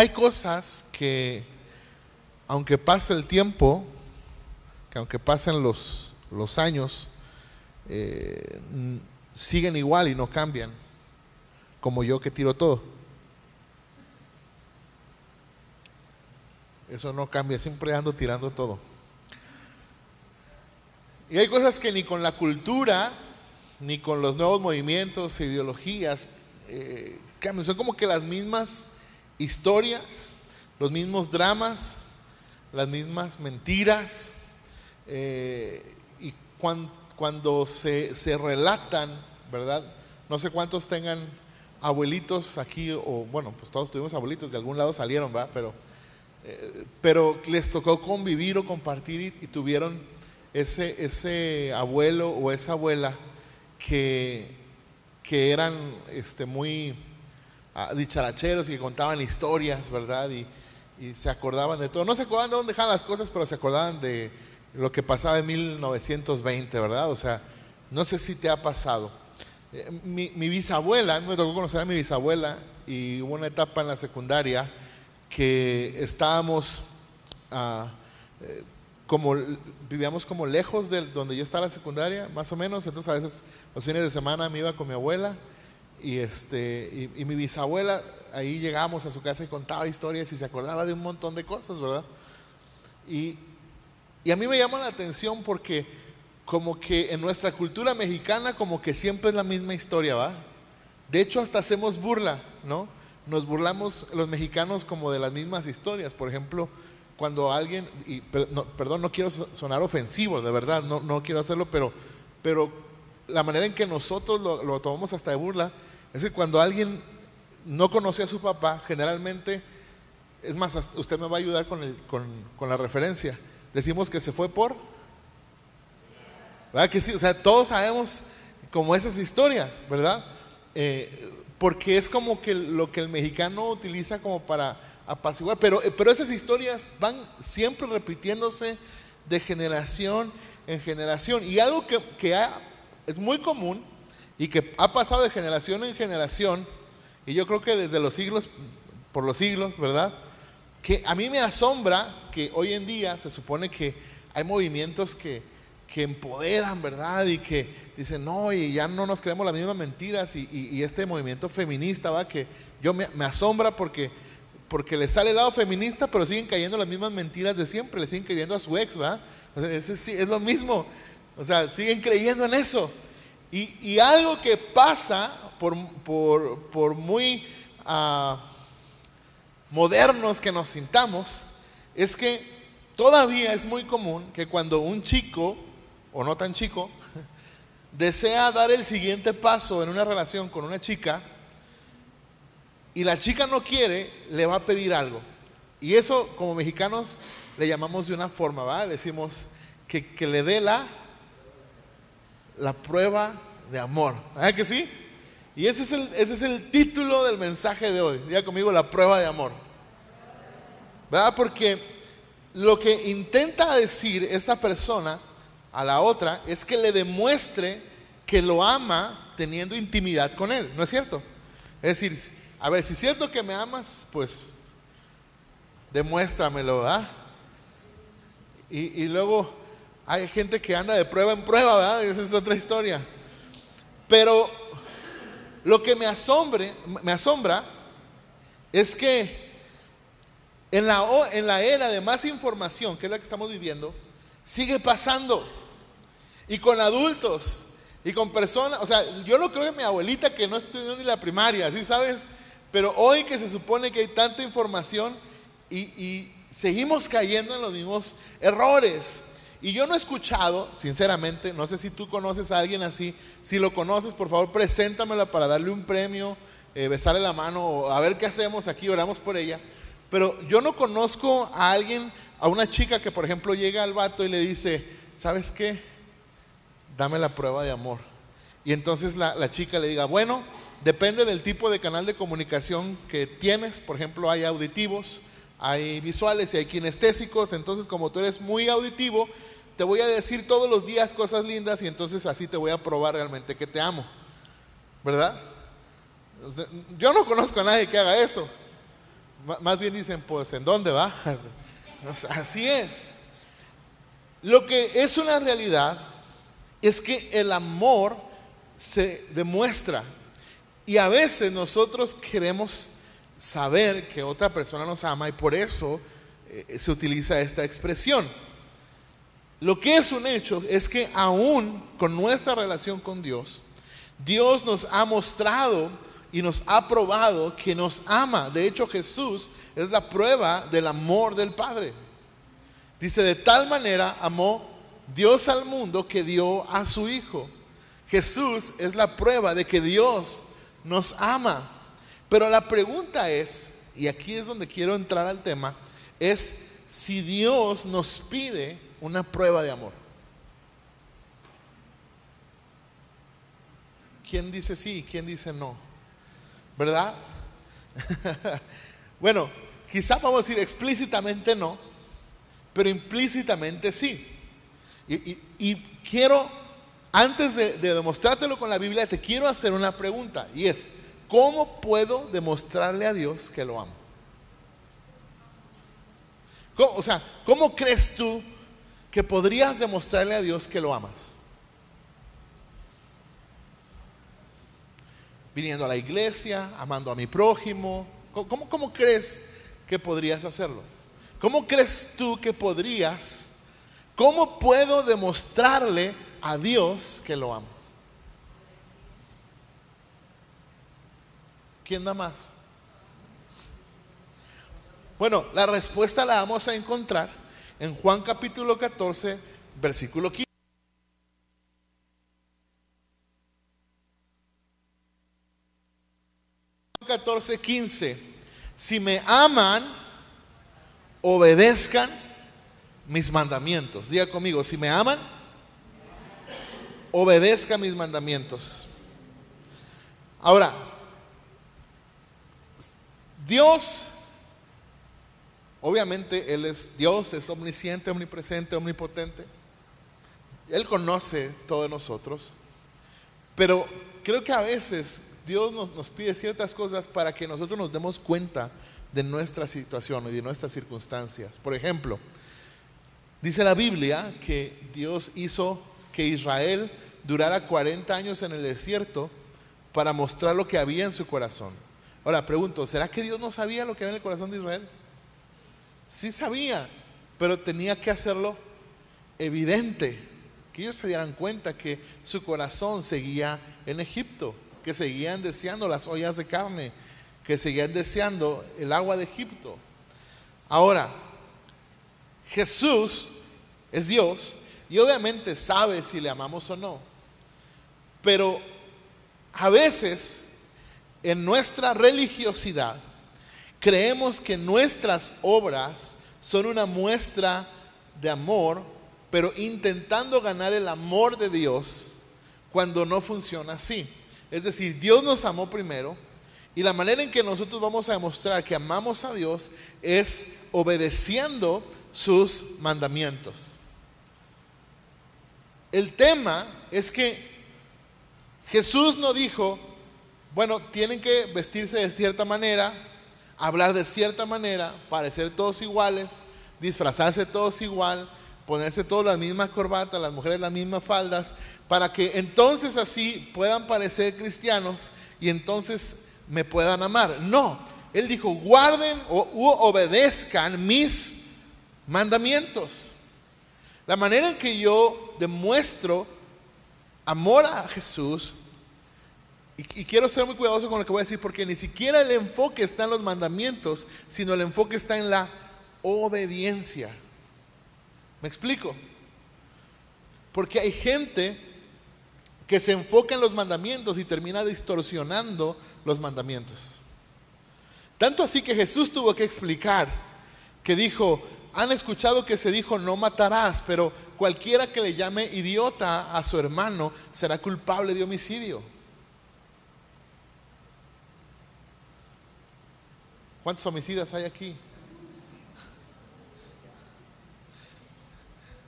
hay cosas que, aunque pase el tiempo, que aunque pasen los, los años, eh, siguen igual y no cambian, como yo que tiro todo. Eso no cambia, siempre ando tirando todo. Y hay cosas que ni con la cultura, ni con los nuevos movimientos ideologías eh, cambian. Son como que las mismas historias, los mismos dramas, las mismas mentiras. eh, y cuan- cuando se, se relatan, ¿verdad? No sé cuántos tengan abuelitos aquí, o bueno, pues todos tuvimos abuelitos, de algún lado salieron, ¿va? Pero pero les tocó convivir o compartir y, y tuvieron ese, ese abuelo o esa abuela que, que eran este, muy ah, dicharacheros y que contaban historias, ¿verdad? Y, y se acordaban de todo. No se acordaban de dónde dejaban las cosas, pero se acordaban de lo que pasaba en 1920, ¿verdad? O sea, no sé si te ha pasado. Eh, Mi, mi bisabuela, me tocó conocer a mi bisabuela y hubo una etapa en la secundaria que estábamos eh, como vivíamos como lejos de donde yo estaba en la secundaria, más o menos, entonces a veces los fines de semana me iba con mi abuela y este y, mi bisabuela ahí llegábamos a su casa y contaba historias y se acordaba de un montón de cosas, ¿verdad? Y, y a mí me llama la atención porque como que en nuestra cultura mexicana como que siempre es la misma historia, ¿va? De hecho hasta hacemos burla, ¿no? Nos burlamos los mexicanos como de las mismas historias. Por ejemplo, cuando alguien, y per- no, perdón, no quiero so- sonar ofensivo, de verdad, no, no quiero hacerlo, pero, pero la manera en que nosotros lo, lo tomamos hasta de burla es que cuando alguien no conoce a su papá, generalmente, es más, usted me va a ayudar con, el- con, la referencia. Decimos que se fue por... ¿Verdad que sí? O sea, todos sabemos como esas historias, ¿verdad? Eh, porque es como que lo que el mexicano utiliza como para apaciguar, pero, eh, pero esas historias van siempre repitiéndose de generación en generación. Y algo que, es muy común y que ha pasado de generación en generación, y yo creo que desde los siglos, por los siglos, ¿verdad? Que a mí me asombra que hoy en día se supone que hay movimientos que, que empoderan, ¿verdad? Y que dicen, no, y ya no nos creemos las mismas mentiras. Y, este movimiento feminista, ¿va? Que yo me, asombra porque, porque le sale el lado feminista, pero siguen cayendo las mismas mentiras de siempre, le siguen creyendo a su ex, ¿va? O sea, es lo mismo. O sea, siguen creyendo en eso. Y, algo que pasa por, muy ah, modernos que nos sintamos, es que todavía es muy común que cuando un chico, o no tan chico, desea dar el siguiente paso en una relación con una chica, y la chica no quiere, le va a pedir algo. Y eso como mexicanos le llamamos de una forma, ¿va? Le decimos que, que le dé la, la prueba de amor. ¿Verdad que sí? Y ese es, el, ese es el título del mensaje de hoy. Diga conmigo, la prueba de amor. ¿Verdad? Porque lo que intenta decir esta persona a la otra es que le demuestre que lo ama teniendo intimidad con él. ¿No es cierto? Es decir, a ver, si es cierto que me amas, pues demuéstramelo, ¿verdad? Y, y luego hay gente que anda de prueba en prueba, ¿verdad? Esa es otra historia. Pero lo que me asombre, me asombra es que en la, en la era de más información, que es la que estamos viviendo, sigue pasando. Y con adultos, y con personas, o sea, yo lo creo que mi abuelita que no estudió ni la primaria, ¿sí sabes? Pero hoy que se supone que hay tanta información y seguimos cayendo en los mismos errores. Y yo no he escuchado, sinceramente, no sé si tú conoces a alguien así, si lo conoces, por favor, preséntamela para darle un premio, eh, besarle la mano, a ver qué hacemos aquí, oramos por ella. Pero yo no conozco a alguien, a una chica que, por ejemplo, llega al vato y le dice, ¿sabes qué? Dame la prueba de amor. Y entonces la, la chica le diga, bueno, depende del tipo de canal de comunicación que tienes. Por ejemplo, hay auditivos, hay visuales y hay kinestésicos. Entonces, como tú eres muy auditivo, te voy a decir todos los días cosas lindas y entonces así te voy a probar realmente que te amo. ¿Verdad? Yo no conozco a nadie que haga eso. más bien dicen, pues, ¿en dónde va? así es. Lo que es una realidad es que el amor se demuestra. Y a veces nosotros queremos saber que otra persona nos ama y por eso eh, se utiliza esta expresión. Lo que es un hecho es que aún con nuestra relación con Dios, Dios nos ha mostrado y nos ha probado que nos ama. De hecho, Jesús es la prueba del amor del Padre. Dice, de tal manera amó Dios al mundo que dio a su Hijo. Jesús es la prueba de que Dios nos ama. Pero la pregunta es, y aquí es donde quiero entrar al tema, es si Dios nos pide una prueba de amor. ¿Quién dice sí y quién dice no? ¿Verdad? bueno, quizá vamos a decir explícitamente no, pero implícitamente sí. Y, quiero, antes de, demostrártelo con la Biblia, te quiero hacer una pregunta y es, ¿cómo puedo demostrarle a Dios que lo amo? o sea, ¿cómo crees tú que podrías demostrarle a Dios que lo amas? Viniendo a la iglesia, amando a mi prójimo. ¿Cómo, cómo crees que podrías hacerlo? ¿Cómo crees tú que podrías ¿Cómo puedo demostrarle a Dios que lo amo? ¿Quién da más? Bueno, la respuesta la vamos a encontrar en Juan capítulo 14, versículo 15. 14, 15. Si me aman, obedezcan mis mandamientos. Diga conmigo, si me aman, obedezca mis mandamientos. Ahora, Dios, obviamente Él es Dios, es omnisciente, omnipresente, omnipotente. Él conoce todo de nosotros. Pero creo que a veces Dios nos, nos, pide ciertas cosas para que nosotros nos demos cuenta de nuestra situación y de nuestras circunstancias. Por ejemplo, Dice la Biblia que Dios hizo que Israel durara 40 años en el desierto para mostrar lo que había en su corazón. Ahora pregunto, ¿será que Dios no sabía lo que había en el corazón de Israel? Sí sabía, pero tenía que hacerlo evidente, que ellos se dieran cuenta que su corazón seguía en Egipto, que seguían deseando las ollas de carne, que seguían deseando el agua de Egipto. Ahora, Jesús es Dios y obviamente sabe si le amamos o no. Pero a veces en nuestra religiosidad creemos que nuestras obras son una muestra de amor, pero intentando ganar el amor de Dios cuando no funciona así. Es decir, Dios nos amó primero y la manera en que nosotros vamos a demostrar que amamos a Dios es obedeciendo sus mandamientos. El tema es que Jesús no dijo, bueno, tienen que vestirse de cierta manera, hablar de cierta manera, parecer todos iguales, disfrazarse todos igual, ponerse todas las mismas corbatas, las mujeres las mismas faldas, para que entonces así puedan parecer cristianos y entonces me puedan amar. No, él dijo, guarden o obedezcan mis mandamientos. La manera en que yo demuestro amor a Jesús, y, quiero ser muy cuidadoso con lo que voy a decir, porque ni siquiera el enfoque está en los mandamientos, sino el enfoque está en la obediencia. ¿Me explico? Porque hay gente que se enfoca en los mandamientos y termina distorsionando los mandamientos. Tanto así que Jesús tuvo que explicar que dijo, han escuchado que se dijo no matarás, pero cualquiera que le llame idiota a su hermano será culpable de homicidio. ¿Cuántos homicidas hay aquí?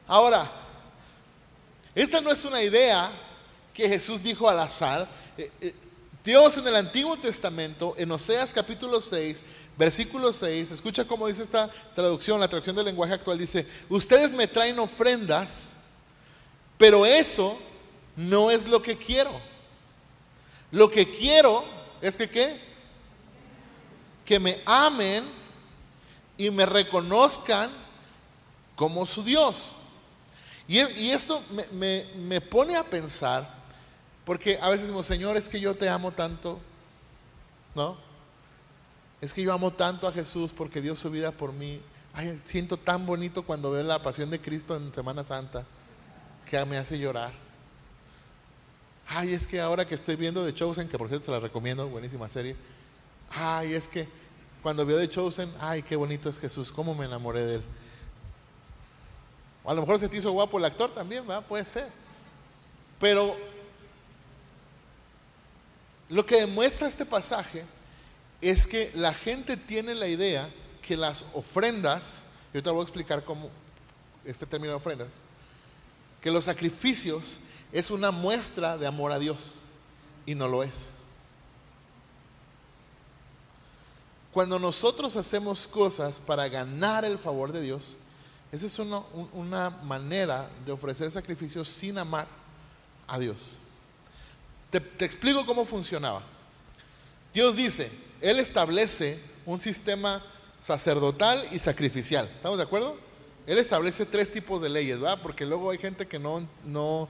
Ahora, esta no es una idea que Jesús dijo al azar. Eh, eh, Dios en el Antiguo Testamento, en Oseas capítulo 6, versículo 6, escucha cómo dice esta traducción, la traducción del lenguaje actual, dice, ustedes me traen ofrendas, pero eso no es lo que quiero. Lo que quiero es que qué? Que me amen y me reconozcan como su Dios. Y, esto me, pone a pensar, porque a veces decimos, Señor, es que yo te amo tanto, ¿no? Es que yo amo tanto a Jesús porque dio su vida por mí. Ay, siento tan bonito cuando veo la pasión de Cristo en Semana Santa que me hace llorar. Ay, es que ahora que estoy viendo The Chosen, que por cierto se la recomiendo, buenísima serie. Ay, es que cuando veo The Chosen, ay, qué bonito es Jesús, cómo me enamoré de él. A lo mejor se te hizo guapo el actor también, ¿verdad? Puede ser. Pero lo que demuestra este pasaje es que la gente tiene la idea que las ofrendas, yo te voy a explicar cómo este término de ofrendas, que los sacrificios es una muestra de amor a Dios y no lo es. Cuando nosotros hacemos cosas para ganar el favor de Dios, esa es una, manera de ofrecer sacrificios sin amar a Dios. Te, explico cómo funcionaba. Dios dice, Él establece un sistema sacerdotal y sacrificial. ¿Estamos de acuerdo? Él establece tres tipos de leyes, ¿verdad? Porque luego hay gente que no, no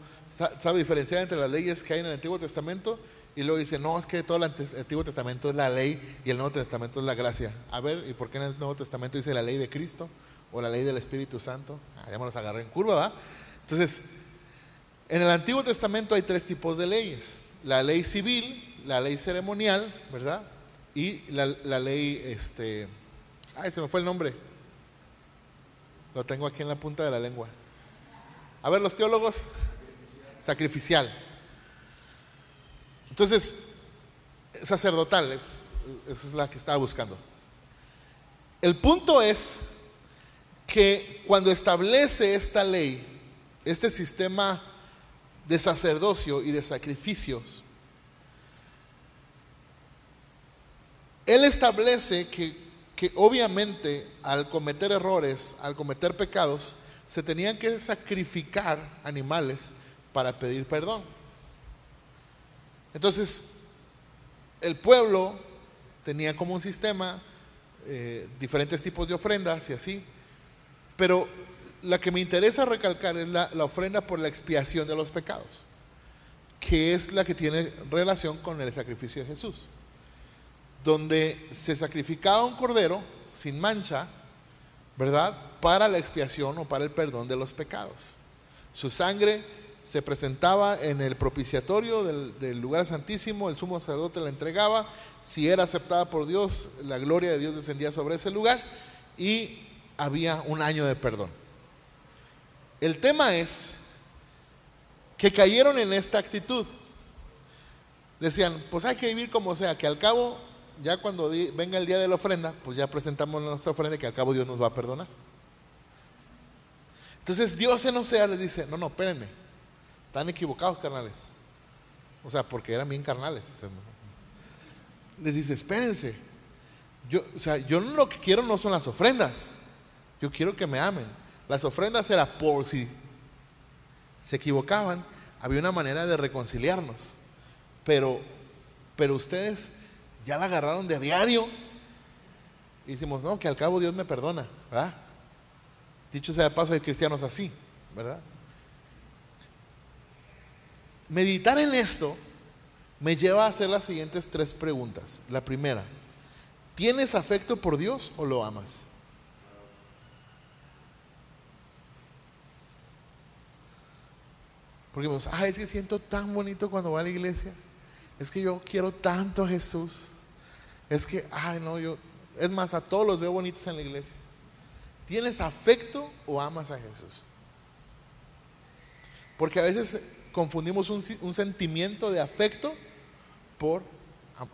sabe diferenciar entre las leyes que hay en el Antiguo Testamento y luego dice, no, es que todo el Antiguo Testamento es la ley y el Nuevo Testamento es la gracia. A ver, ¿y por qué en el Nuevo Testamento dice la ley de Cristo o la ley del Espíritu Santo? Ah, ya me los agarré en curva, ¿verdad? Entonces, en el Antiguo Testamento hay tres tipos de leyes. La ley civil, la ley ceremonial, ¿verdad? Y la, la ley, este, ay, se me fue el nombre lo tengo aquí en la punta de la lengua. A ver, los teólogos, sacrificial. Entonces, sacerdotales, esa es la que estaba buscando. El punto es que cuando establece esta ley, este sistema de sacerdocio y de sacrificios, Él establece que que obviamente al cometer errores, al cometer pecados, se tenían que sacrificar animales para pedir perdón. Entonces, el pueblo tenía como un sistema eh, diferentes tipos de ofrendas y así, pero la que me interesa recalcar es la, la ofrenda por la expiación de los pecados, que es la que tiene relación con el sacrificio de Jesús donde se sacrificaba un cordero sin mancha, ¿verdad? Para la expiación o para el perdón de los pecados. Su sangre se presentaba en el propiciatorio del, lugar santísimo, el sumo sacerdote la entregaba, si era aceptada por Dios, la gloria de Dios descendía sobre ese lugar y había un año de perdón. El tema es que cayeron en esta actitud. Decían, pues hay que vivir como sea, que al cabo ya cuando venga el día de la ofrenda, pues ya presentamos nuestra ofrenda que al cabo Dios nos va a perdonar. Entonces Dios en Osea les dice, no, no, espérenme, están equivocados carnales. O sea, porque eran bien carnales. Les dice, espérense, yo, o sea, yo lo que quiero no son las ofrendas, yo quiero que me amen. Las ofrendas era por si se equivocaban, había una manera de reconciliarnos. Pero, pero ustedes ya la agarraron de diario. Y decimos, no, que al cabo Dios me perdona, ¿verdad? Dicho sea de paso, hay cristianos así, ¿verdad? Meditar en esto me lleva a hacer las siguientes tres preguntas. La primera, ¿tienes afecto por Dios o lo amas? Porque decimos, ah, es que siento tan bonito cuando voy a la iglesia. Es que yo quiero tanto a Jesús. Es que, ay, no, yo, es más, a todos los veo bonitos en la iglesia. ¿Tienes afecto o amas a Jesús? Porque a veces confundimos un, sentimiento de afecto por,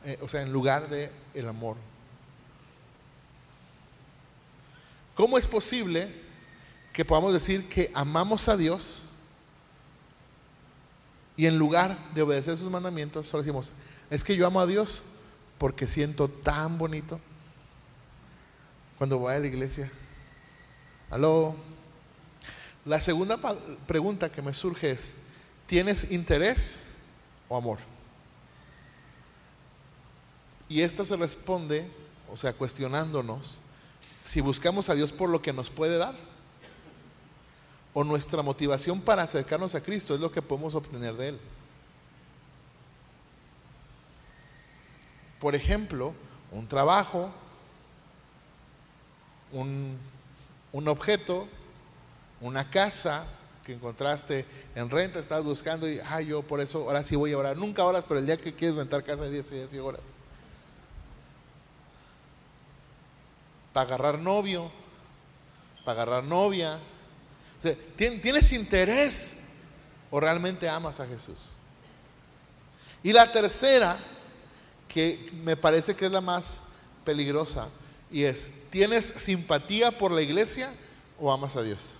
eh, o sea, en lugar de el amor. ¿Cómo es posible que podamos decir que amamos a Dios Y en lugar de obedecer sus mandamientos, solo decimos, es que yo amo a Dios porque siento tan bonito cuando voy a la iglesia. Aló. La segunda pregunta que me surge es, ¿tienes interés o amor? Y esta se responde, o sea, cuestionándonos, si buscamos a Dios por lo que nos puede dar, o nuestra motivación para acercarnos a Cristo es lo que podemos obtener de Él. Por ejemplo, un trabajo, un, un objeto, una casa que encontraste en renta, estás buscando y, ah, yo por eso ahora sí voy a orar. Nunca oras, pero el día que quieres rentar casa de 10 días y horas. Para agarrar novio, para agarrar novia. ¿Tienes interés o realmente amas a Jesús? Y la tercera, que me parece que es la más peligrosa, y es, ¿tienes simpatía por la iglesia o amas a Dios?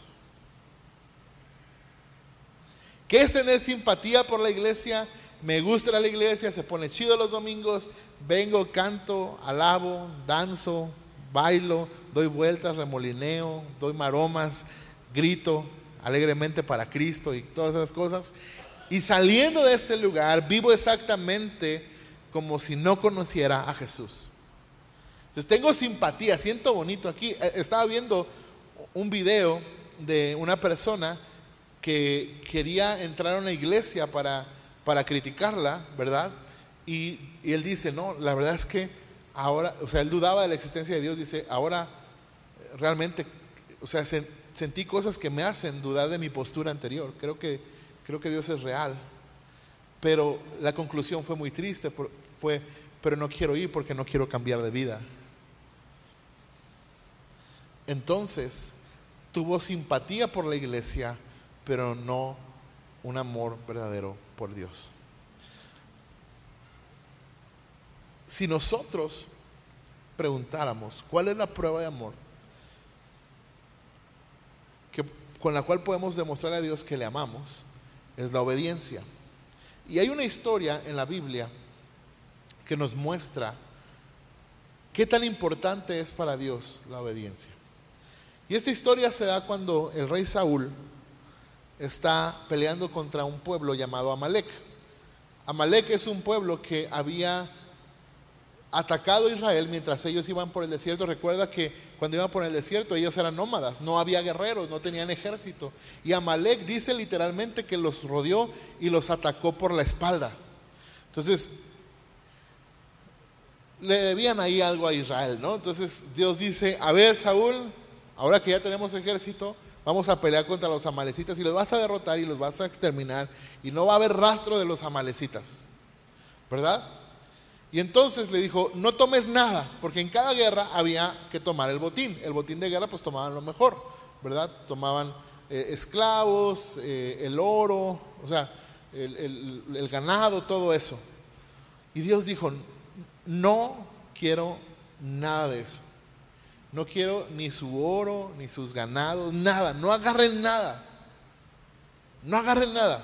¿Qué es tener simpatía por la iglesia? Me gusta la iglesia, se pone chido los domingos, vengo, canto, alabo, danzo, bailo, doy vueltas, remolineo, doy maromas, grito alegremente para Cristo y todas esas cosas. Y saliendo de este lugar, vivo exactamente como si no conociera a Jesús. Entonces tengo simpatía, siento bonito aquí. Eh, estaba viendo un video de una persona que quería entrar a una iglesia para, para criticarla, ¿verdad? Y, él dice, no, la verdad es que ahora, o sea, él dudaba de la existencia de Dios, dice, ahora realmente, o sea, sentí cosas que me hacen dudar de mi postura anterior. Creo que, creo que Dios es real. Pero la conclusión fue muy triste, fue, pero no quiero ir porque no quiero cambiar de vida. Entonces, tuvo simpatía por la iglesia, pero no un amor verdadero por Dios. Si nosotros preguntáramos, ¿cuál es la prueba de amor que, con la cual podemos demostrar a Dios que le amamos? Es la obediencia. Y hay una historia en la Biblia que nos muestra qué tan importante es para Dios la obediencia. Y esta historia se da cuando el rey Saúl está peleando contra un pueblo llamado Amalek. Amalek es un pueblo que había atacado a Israel mientras ellos iban por el desierto. Recuerda que cuando iban por el desierto ellos eran nómadas, no había guerreros, no tenían ejército. Y Amalek dice literalmente que los rodeó y los atacó por la espalda. Entonces, le debían ahí algo a Israel, ¿no? Entonces Dios dice, a ver Saúl, ahora que ya tenemos ejército, vamos a pelear contra los amalecitas y los vas a derrotar y los vas a exterminar y no va a haber rastro de los amalecitas, ¿verdad? Y entonces le dijo, no tomes nada, porque en cada guerra había que tomar el botín. El botín de guerra pues tomaban lo mejor, ¿verdad? Tomaban eh, esclavos, eh, el oro, o sea, el, el ganado, todo eso. Y Dios dijo, no quiero nada de eso. No quiero ni su oro, ni sus ganados, nada. No agarren nada. No agarren nada.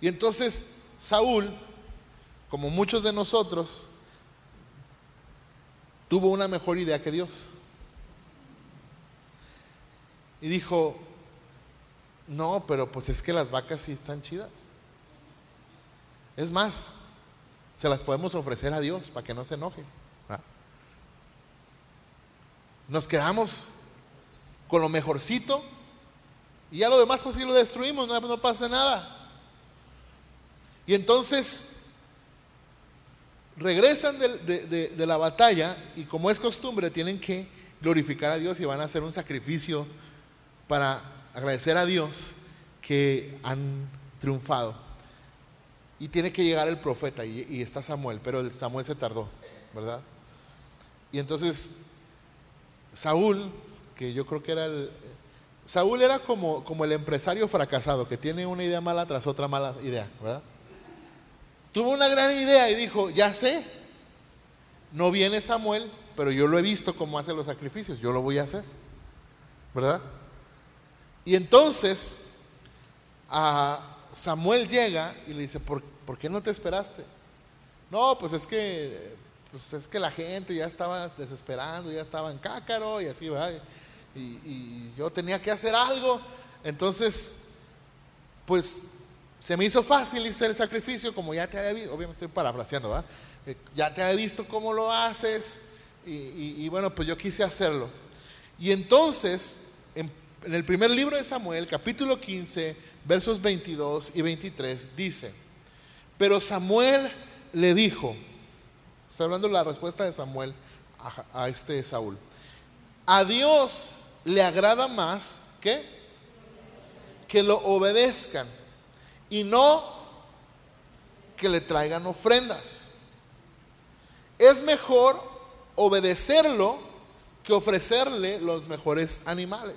Y entonces Saúl como muchos de nosotros, tuvo una mejor idea que Dios. Y dijo, no, pero pues es que las vacas sí están chidas. Es más, se las podemos ofrecer a Dios para que no se enoje. Nos quedamos con lo mejorcito y ya lo demás pues sí lo destruimos, no, no pasa nada. Y entonces regresan de, la batalla y como es costumbre tienen que glorificar a Dios y van a hacer un sacrificio para agradecer a Dios que han triunfado. Y tiene que llegar el profeta y, está Samuel, pero Samuel se tardó, ¿verdad? Y entonces Saúl, que yo creo que era el... Saúl era como, como el empresario fracasado, que tiene una idea mala tras otra mala idea, ¿verdad? tuvo una gran idea y dijo, ya sé, no viene Samuel, pero yo lo he visto cómo hace los sacrificios, yo lo voy a hacer, ¿verdad? Y entonces a Samuel llega y le dice, ¿por, ¿por qué no te esperaste? No, pues es que, pues es que la gente ya estaba desesperando, ya estaba en cácaro y así, ¿verdad? Y, yo tenía que hacer algo. Entonces, pues se me hizo fácil hacer el sacrificio, como ya te había visto, obviamente estoy parafraseando, ¿verdad? Eh, ya te había visto cómo lo haces y, y bueno, pues yo quise hacerlo. Y entonces, en, en el primer libro de Samuel, capítulo 15, versos 22 y 23, dice, pero Samuel le dijo, está hablando la respuesta de Samuel a, este Saúl, a Dios le agrada más que que lo obedezcan y no que le traigan ofrendas. Es mejor obedecerlo que ofrecerle los mejores animales.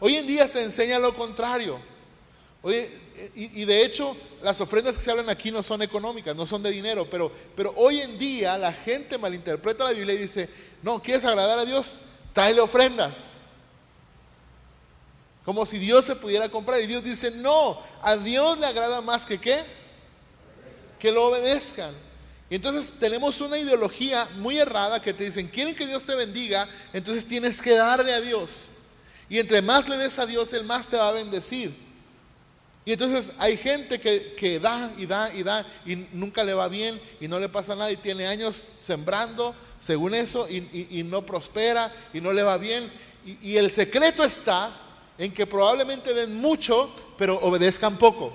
Hoy en día se enseña lo contrario. Oye, y, de hecho, las ofrendas que se hablan aquí no son económicas, no son de dinero, pero, pero hoy en día la gente malinterpreta la Biblia y dice, no, ¿quieres agradar a Dios? Tráele ofrendas. Como si Dios se pudiera comprar. Y Dios dice, no, a Dios le agrada más que qué? Que lo obedezcan. Y entonces tenemos una ideología muy errada que te dicen, quieren que Dios te bendiga, entonces tienes que darle a Dios. Y entre más le des a Dios, Él más te va a bendecir. Y entonces hay gente que, da y da y da y nunca le va bien y no le pasa nada y tiene años sembrando según eso y no prospera y no le va bien. Y, y el secreto está en que probablemente den mucho, pero obedezcan poco.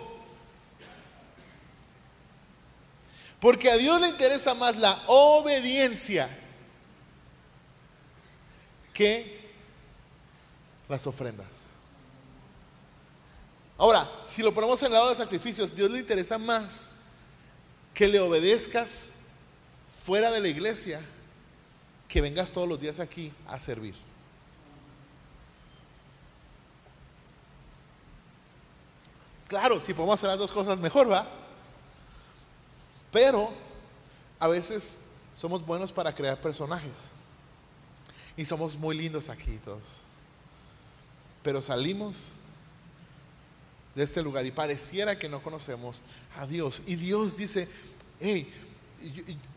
Porque a Dios le interesa más la obediencia que las ofrendas. Ahora, si lo ponemos en el lado de sacrificios, Dios le interesa más que le obedezcas fuera de la iglesia, que vengas todos los días aquí a servir. Claro, si podemos hacer las dos cosas mejor, va. Pero a veces somos buenos para crear personajes. Y somos muy lindos aquí todos. Pero salimos de este lugar y pareciera que no conocemos a Dios. Y Dios dice, hey,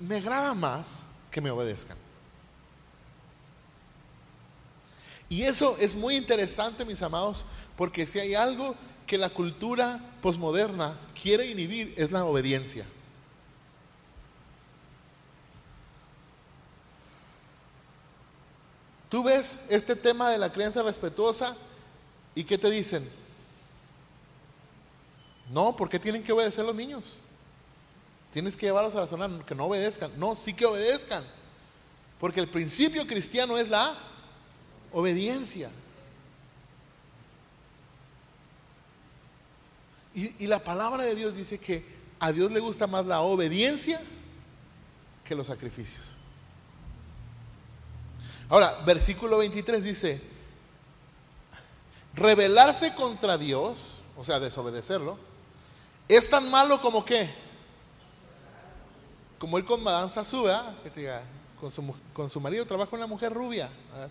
me agrada más que me obedezcan. Y eso es muy interesante, mis amados, porque si hay algo que la cultura posmoderna quiere inhibir es la obediencia. Tú ves este tema de la crianza respetuosa y ¿qué te dicen? No, ¿por qué tienen que obedecer los niños? Tienes que llevarlos a la zona que no obedezcan. No, sí que obedezcan. Porque el principio cristiano es la obediencia. Y, la palabra de Dios dice que a Dios le gusta más la obediencia que los sacrificios. Ahora, versículo 23 dice, rebelarse contra Dios, o sea, desobedecerlo, es tan malo como qué? Como él con Madame Sassou. Que te diga, con su, con su marido trabaja una mujer rubia. ¿verdad?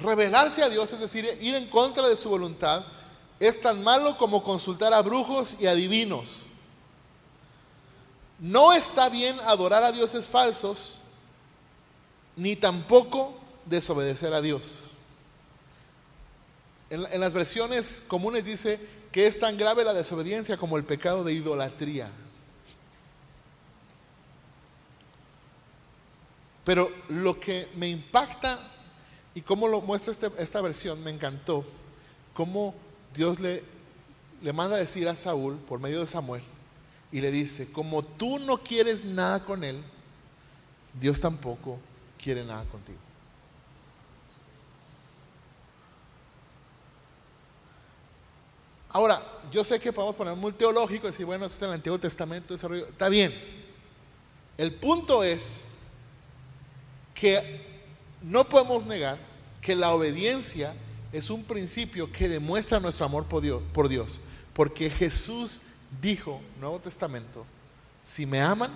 Revelarse a Dios, es decir, ir en contra de su voluntad, es tan malo como consultar a brujos y adivinos. No está bien adorar a dioses falsos, ni tampoco desobedecer a Dios. En, las versiones comunes dice que es tan grave la desobediencia como el pecado de idolatría. Pero lo que me impacta y cómo lo muestra este, esta versión, me encantó, cómo Dios le, le manda a decir a Saúl por medio de Samuel y le dice, como tú no quieres nada con él, Dios tampoco quiere nada contigo. Ahora, yo sé que podemos poner muy teológico y decir, bueno, ese es el Antiguo Testamento, desarrollo. Está bien. El punto es que no podemos negar que la obediencia es un principio que demuestra nuestro amor por Dios, por Dios. Porque Jesús dijo, Nuevo Testamento, si me aman,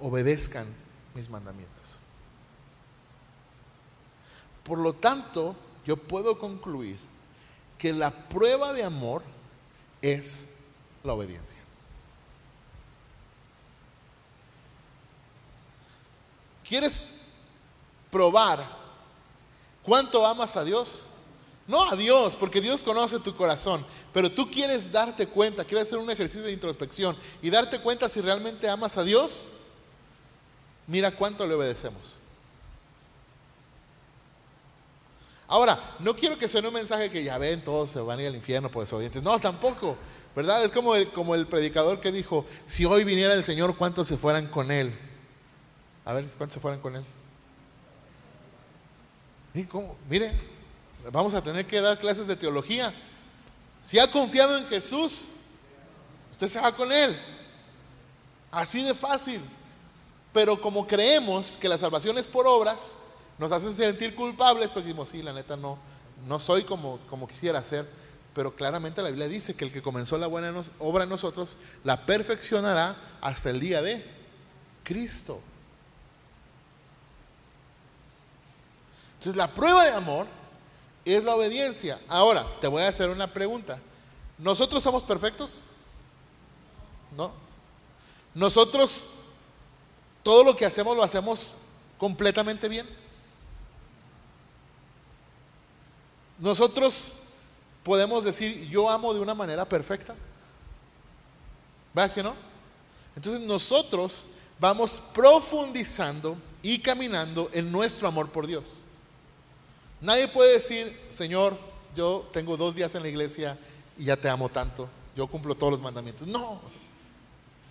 obedezcan mis mandamientos. Por lo tanto, yo puedo concluir que la prueba de amor es la obediencia. ¿Quieres probar cuánto amas a Dios? No a Dios, porque Dios conoce tu corazón, pero tú quieres darte cuenta, quieres hacer un ejercicio de introspección y darte cuenta si realmente amas a Dios. Mira cuánto le obedecemos. Ahora, no quiero que suene un mensaje que ya ven, todos se van a ir al infierno por desobedientes. No, tampoco. ¿Verdad? Es como el, como el predicador que dijo, si hoy viniera el Señor, ¿cuántos se fueran con Él? A ver, ¿cuántos se fueran con Él? ¿Y cómo? Mire, vamos a tener que dar clases de teología. Si ha confiado en Jesús, usted se va con Él. Así de fácil. Pero como creemos que la salvación es por obras, nos hacen sentir culpables porque decimos, sí, la neta no, no soy como, como quisiera ser, pero claramente la Biblia dice que el que comenzó la buena obra en nosotros la perfeccionará hasta el día de Cristo. Entonces la prueba de amor es la obediencia. Ahora, te voy a hacer una pregunta. ¿Nosotros somos perfectos? No. Nosotros todo lo que hacemos lo hacemos completamente bien. Nosotros podemos decir, yo amo de una manera perfecta. ¿Verdad que no? Entonces nosotros vamos profundizando y caminando en nuestro amor por Dios. Nadie puede decir, Señor, yo tengo dos días en la iglesia y ya te amo tanto, yo cumplo todos los mandamientos. No,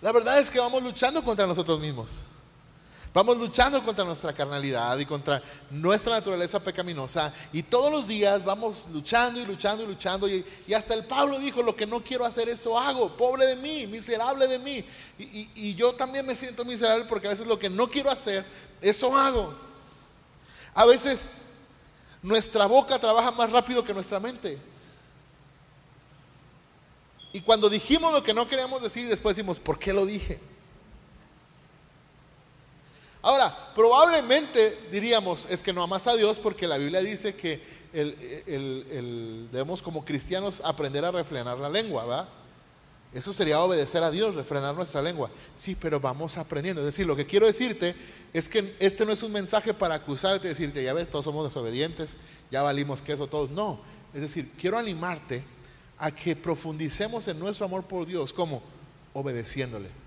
la verdad es que vamos luchando contra nosotros mismos. Vamos luchando contra nuestra carnalidad y contra nuestra naturaleza pecaminosa. Y todos los días vamos luchando y luchando y luchando. Y, hasta el Pablo dijo, lo que no quiero hacer, eso hago. Pobre de mí, miserable de mí. Y, y yo también me siento miserable porque a veces lo que no quiero hacer, eso hago. A veces nuestra boca trabaja más rápido que nuestra mente. Y cuando dijimos lo que no queríamos decir, después decimos, ¿por qué lo dije? Ahora, probablemente diríamos, es que no amas a Dios porque la Biblia dice que debemos como cristianos aprender a refrenar la lengua, ¿va? Eso sería obedecer a Dios, refrenar nuestra lengua. Sí, pero vamos aprendiendo. Es decir, lo que quiero decirte es que este no es un mensaje para acusarte decirte, ya ves, todos somos desobedientes, ya valimos queso todos. No, es decir, quiero animarte a que profundicemos en nuestro amor por Dios, como obedeciéndole.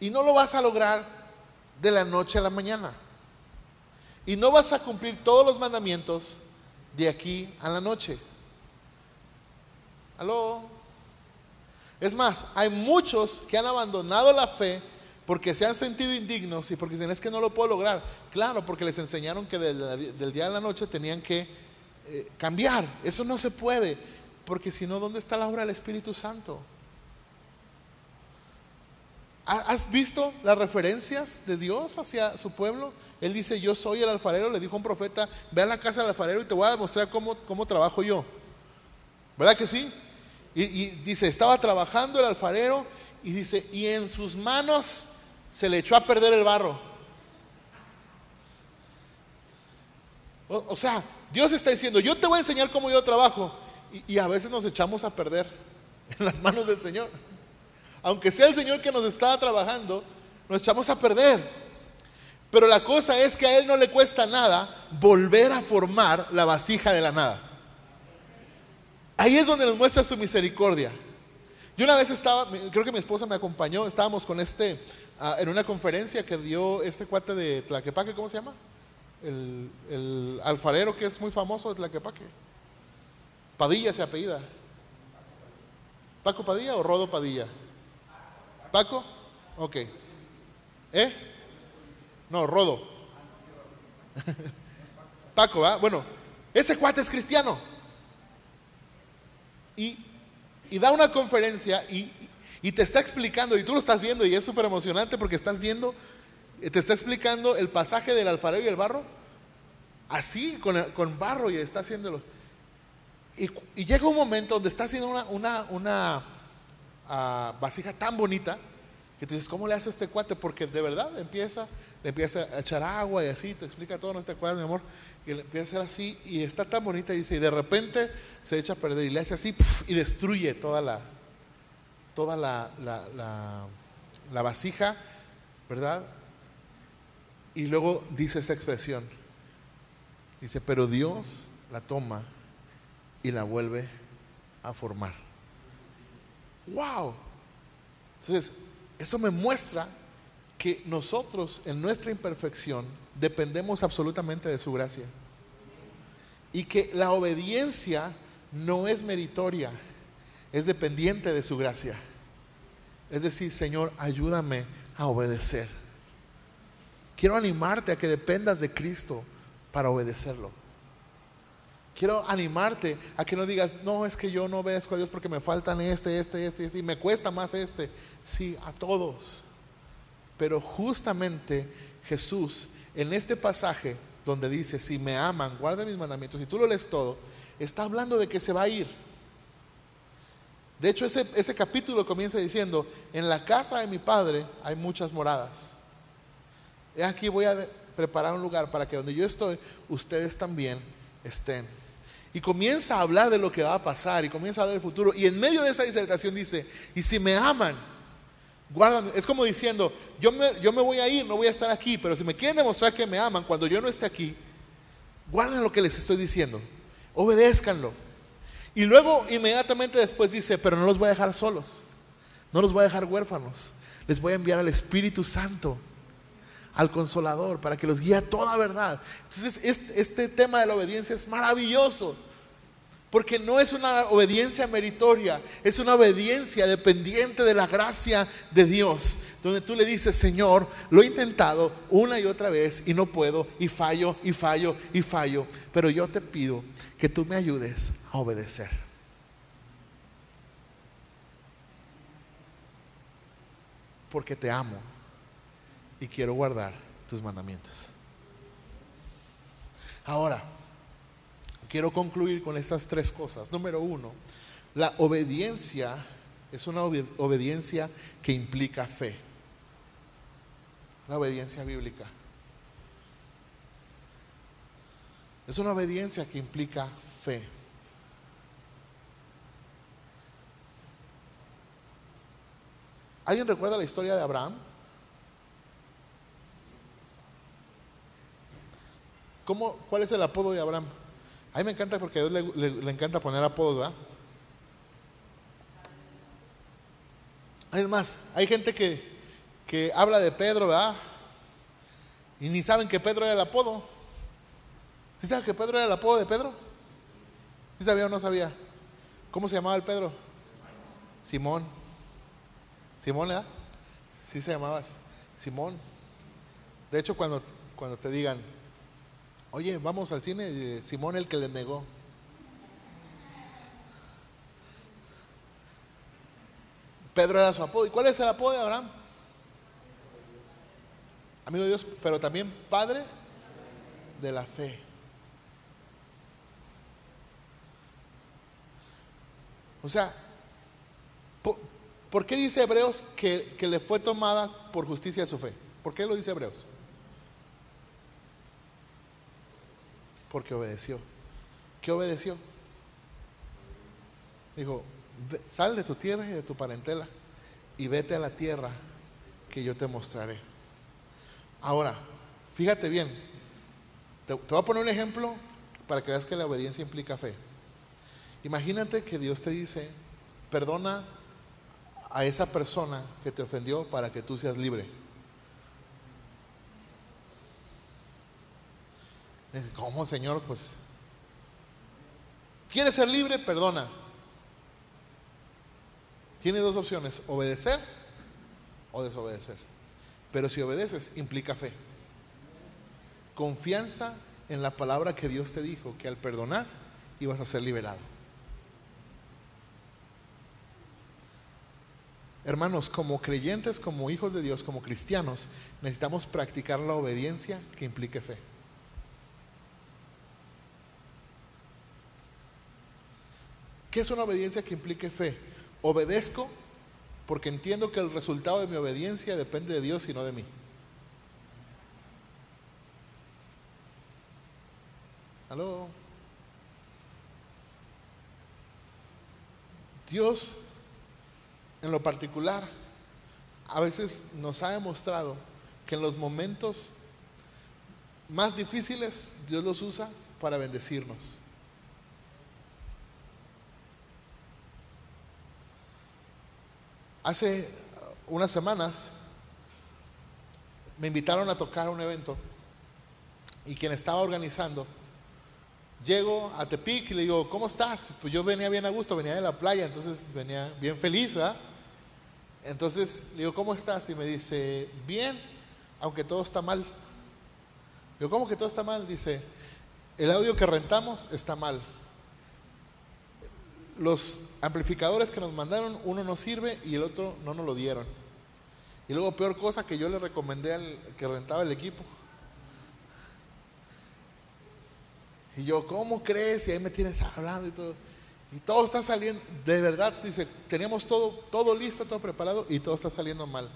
Y no lo vas a lograr de la noche a la mañana. Y no vas a cumplir todos los mandamientos de aquí a la noche. ¿Aló? Es más, hay muchos que han abandonado la fe porque se han sentido indignos y porque dicen es que no lo puedo lograr. Claro, porque les enseñaron que del, día a la noche tenían que eh, cambiar. Eso no se puede, porque si no, ¿dónde está la obra del Espíritu Santo? ¿Has visto las referencias de Dios hacia su pueblo? Él dice, yo soy el alfarero, le dijo un profeta, ve a la casa del alfarero y te voy a demostrar cómo, cómo trabajo yo. ¿Verdad que sí? Y, dice, estaba trabajando el alfarero y dice, y en sus manos se le echó a perder el barro. O, o sea, Dios está diciendo, yo te voy a enseñar cómo yo trabajo. Y, y a veces nos echamos a perder en las manos del Señor aunque sea el Señor que nos está trabajando, nos echamos a perder. Pero la cosa es que a Él no le cuesta nada volver a formar la vasija de la nada. Ahí es donde nos muestra su misericordia. Yo una vez estaba, creo que mi esposa me acompañó, estábamos con este, ah, en una conferencia que dio este cuate de Tlaquepaque, ¿cómo se llama? El, el alfarero que es muy famoso de Tlaquepaque. Padilla se apellida. ¿Paco Padilla o Rodo Padilla? ¿Paco? Ok. ¿Eh? No, Rodo. Paco, ¿va? Bueno, ese cuate es cristiano. Y, da una conferencia y, te está explicando, y tú lo estás viendo, y es súper emocionante porque estás viendo, eh, te está explicando el pasaje del alfarero y el barro, así, con, barro, y está haciéndolo. Y, llega un momento donde está haciendo una, una vasija tan bonita Que tú dices, ¿cómo le hace este cuate? Porque de verdad empieza, le empieza a echar agua y así, te explica todo, no te acuerdas, mi amor. Y le empieza a hacer así y está tan bonita, y dice, y de repente se echa a perder y le hace así y destruye toda la, toda la, la vasija, ¿verdad? Y luego dice esta expresión, dice, pero Dios la toma y la vuelve a formar. ¡Wow! Entonces, eso me muestra que nosotros en nuestra imperfección dependemos absolutamente de su gracia. Y que la obediencia no es meritoria, es dependiente de su gracia. Es decir, Señor, ayúdame a obedecer. Quiero animarte a que dependas de Cristo para obedecerlo. Quiero animarte a que no digas, no, es que yo no obedezco a Dios porque me faltan este, este, este, este, y me cuesta más este. Sí, a todos. Pero justamente Jesús, en este pasaje donde dice, si me aman, guarden mis mandamientos, y tú lo lees todo, está hablando de que se va a ir. De hecho, ese, ese capítulo comienza diciendo, en la casa de mi padre hay muchas moradas. Y aquí voy a preparar un lugar para que donde yo estoy, ustedes también estén. Y comienza a hablar de lo que va a pasar y comienza a hablar del futuro. Y en medio de esa disertación dice, y si me aman, guardan. Es como diciendo, yo me, yo me voy a ir, no voy a estar aquí, pero si me quieren demostrar que me aman cuando yo no esté aquí, guarden lo que les estoy diciendo, obedézcanlo. Y luego inmediatamente después dice, pero no los voy a dejar solos, no los voy a dejar huérfanos, les voy a enviar al Espíritu Santo al consolador para que los guíe a toda verdad. Entonces, este, este, tema de la obediencia es maravilloso. Porque no es una obediencia meritoria, es una obediencia dependiente de la gracia de Dios. Donde tú le dices, Señor, lo he intentado una y otra vez y no puedo, y fallo, y fallo, y fallo. Pero yo te pido que tú me ayudes a obedecer. Porque te amo y quiero guardar tus mandamientos. Ahora, quiero concluir con estas tres cosas. Número uno, la obediencia es una obediencia que implica fe. La obediencia bíblica. Es una obediencia que implica fe. ¿Alguien recuerda la historia de Abraham? ¿Cómo, ¿Cuál es el apodo de Abraham? A mí me encanta porque a Dios le, encanta poner apodos, ¿verdad? Es más, hay gente que, que habla de Pedro, ¿verdad? Y ni saben que Pedro era el apodo. ¿Sí saben que Pedro era el apodo de Pedro? ¿Sí sabía o no sabía? ¿Cómo se llamaba el Pedro? Simón. Simón, ¿verdad? Sí se llamaba Simón. De hecho, cuando, cuando te digan, Oye, vamos al cine, Simón el que le negó. Pedro era su apodo. ¿Y cuál es el apodo de Abraham? Amigo de Dios, pero también padre de la fe. O sea, ¿por, qué dice Hebreos que, que le fue tomada por justicia su fe? ¿Por qué lo dice Hebreos? Porque obedeció. ¿Qué obedeció? Dijo, sal de tu tierra y de tu parentela y vete a la tierra que yo te mostraré. Ahora, fíjate bien, te, voy a poner un ejemplo para que veas que la obediencia implica fe. Imagínate que Dios te dice, perdona a esa persona que te ofendió para que tú seas libre. ¿Cómo, Señor? Pues, ¿quieres ser libre? Perdona. Tiene dos opciones, obedecer o desobedecer. Pero si obedeces, implica fe. Confianza en la palabra que Dios te dijo, que al perdonar ibas a ser liberado. Hermanos, como creyentes, como hijos de Dios, como cristianos, necesitamos practicar la obediencia que implique fe. ¿Qué es una obediencia que implique fe? Obedezco porque entiendo que el resultado de mi obediencia depende de Dios y no de mí. ¿Aló? Dios, en lo particular, a veces nos ha demostrado que en los momentos más difíciles Dios los usa para bendecirnos. Hace unas semanas me invitaron a tocar un evento y quien estaba organizando, llego a Tepic y le digo, ¿cómo estás? Pues yo venía bien a gusto, venía de la playa, entonces venía bien feliz, ¿verdad? Entonces le digo, ¿cómo estás? Y me dice, bien, aunque todo está mal. Digo, ¿cómo que todo está mal? Dice, el audio que rentamos está mal los amplificadores que nos mandaron, uno no sirve y el otro no nos lo dieron. Y luego, peor cosa que yo le recomendé al que rentaba el equipo. Y yo, ¿cómo crees? Y ahí me tienes hablando y todo. Y todo está saliendo, de verdad, dice, teníamos todo, todo listo, todo preparado y todo está saliendo mal.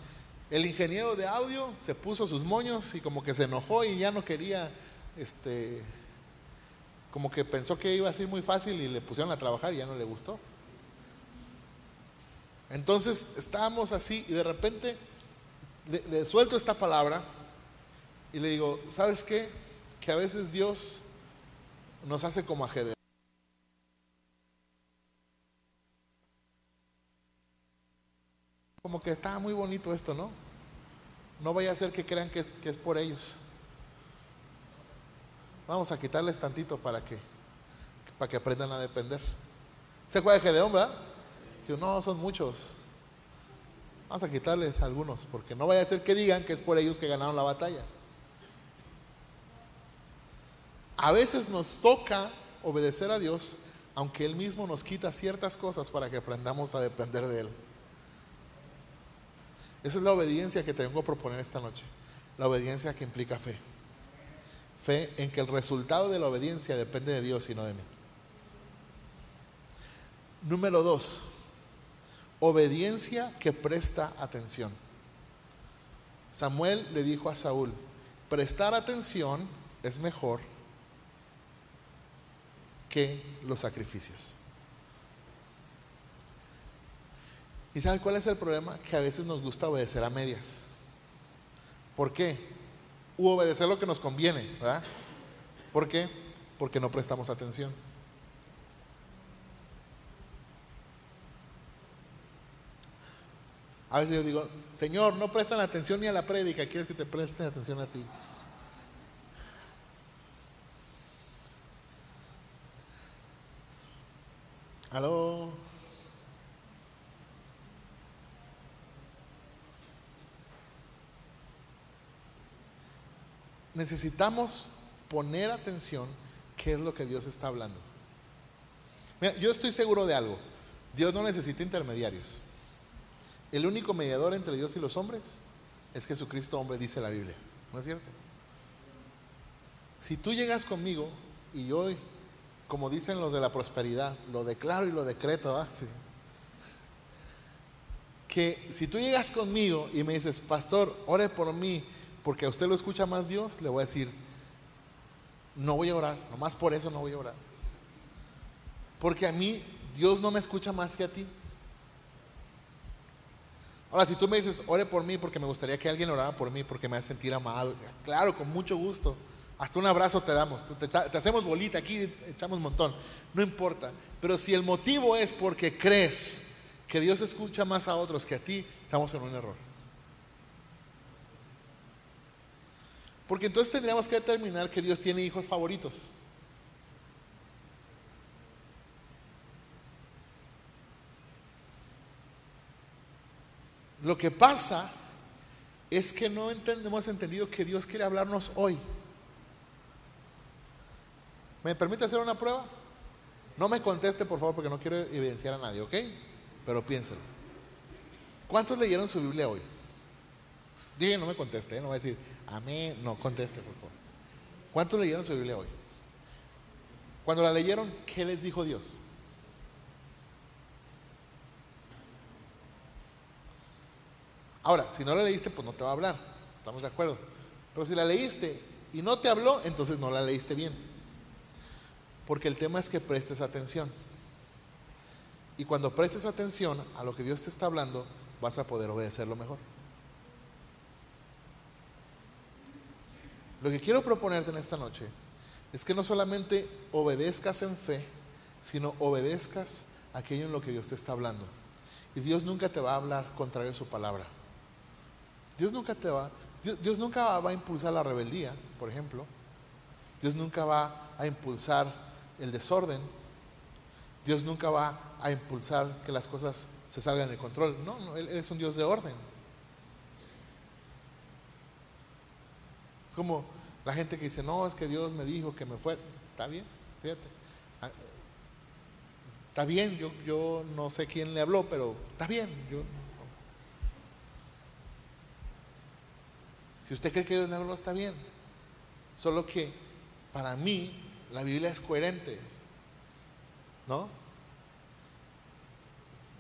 El ingeniero de audio se puso sus moños y como que se enojó y ya no quería este, como que pensó que iba a ser muy fácil y le pusieron a trabajar y ya no le gustó. Entonces estábamos así y de repente le, suelto esta palabra y le digo, ¿sabes qué? Que a veces Dios nos hace como ajedrez. Como que está muy bonito esto, ¿no? No vaya a ser que crean que es por ellos. Vamos a quitarles tantito para que, para que aprendan a depender. ¿Se acuerda de Gedeón, verdad? Que no, son muchos. Vamos a quitarles algunos, porque no vaya a ser que digan que es por ellos que ganaron la batalla. A veces nos toca obedecer a Dios, aunque Él mismo nos quita ciertas cosas para que aprendamos a depender de Él. Esa es la obediencia que tengo que proponer esta noche. La obediencia que implica fe en que el resultado de la obediencia depende de Dios y no de mí. Número dos, obediencia que presta atención. Samuel le dijo a Saúl, prestar atención es mejor que los sacrificios. ¿Y sabe cuál es el problema? Que a veces nos gusta obedecer a medias. ¿Por qué? U obedecer lo que nos conviene. ¿verdad? ¿Por qué? Porque no prestamos atención. A veces yo digo, Señor, no prestan atención ni a la prédica, quieres que te presten atención a ti. Aló. Necesitamos poner atención qué es lo que Dios está hablando. yo estoy seguro de algo. Dios no necesita intermediarios. El único mediador entre Dios y los hombres es Jesucristo hombre, dice la Biblia. ¿No es cierto? Si tú llegas conmigo y yo, como dicen los de la prosperidad, lo declaro y lo decreto, que si tú llegas conmigo y me dices, pastor, ore por mí, porque a usted lo escucha más Dios, le voy a decir, no voy a orar, nomás por eso no voy a orar. Porque a mí Dios no me escucha más que a ti. Ahora, si tú me dices, ore por mí porque me gustaría que alguien orara por mí porque me hace sentir amado, claro, con mucho gusto. Hasta un abrazo te damos, te, te hacemos bolita aquí, echamos un montón, no importa. Pero si el motivo es porque crees que Dios escucha más a otros que a ti, estamos en un error. Porque entonces tendríamos que determinar que Dios tiene hijos favoritos. Lo que pasa es que no hemos entendido que Dios quiere hablarnos hoy. ¿Me permite hacer una prueba? No me conteste, por favor, porque no quiero evidenciar a nadie, ¿ok? Pero piénselo. ¿Cuántos leyeron su Biblia hoy? Dije, no me conteste, ¿eh? no voy a decir, Amén. No, conteste, por favor. ¿Cuántos leyeron su Biblia hoy? Cuando la leyeron, ¿qué les dijo Dios? Ahora, si no la leíste, pues no te va a hablar. ¿Estamos de acuerdo? Pero si la leíste y no te habló, entonces no la leíste bien. Porque el tema es que prestes atención. Y cuando prestes atención a lo que Dios te está hablando, vas a poder obedecerlo mejor. Lo que quiero proponerte en esta noche es que no solamente obedezcas en fe, sino obedezcas aquello en lo que Dios te está hablando. Y Dios nunca te va a hablar contrario a su palabra. Dios nunca te va, Dios, nunca va a impulsar la rebeldía, por ejemplo. Dios nunca va a impulsar el desorden. Dios nunca va a impulsar que las cosas se salgan de control. No, no él, es un Dios de orden. Es como la gente que dice, no, es que Dios me dijo que me fuera. Está bien, fíjate. Ah, está bien, yo, yo no sé quién le habló, pero está bien. Yo, Si usted cree que Dios le habló, está bien. Solo que para mí la Biblia es coherente. ¿No?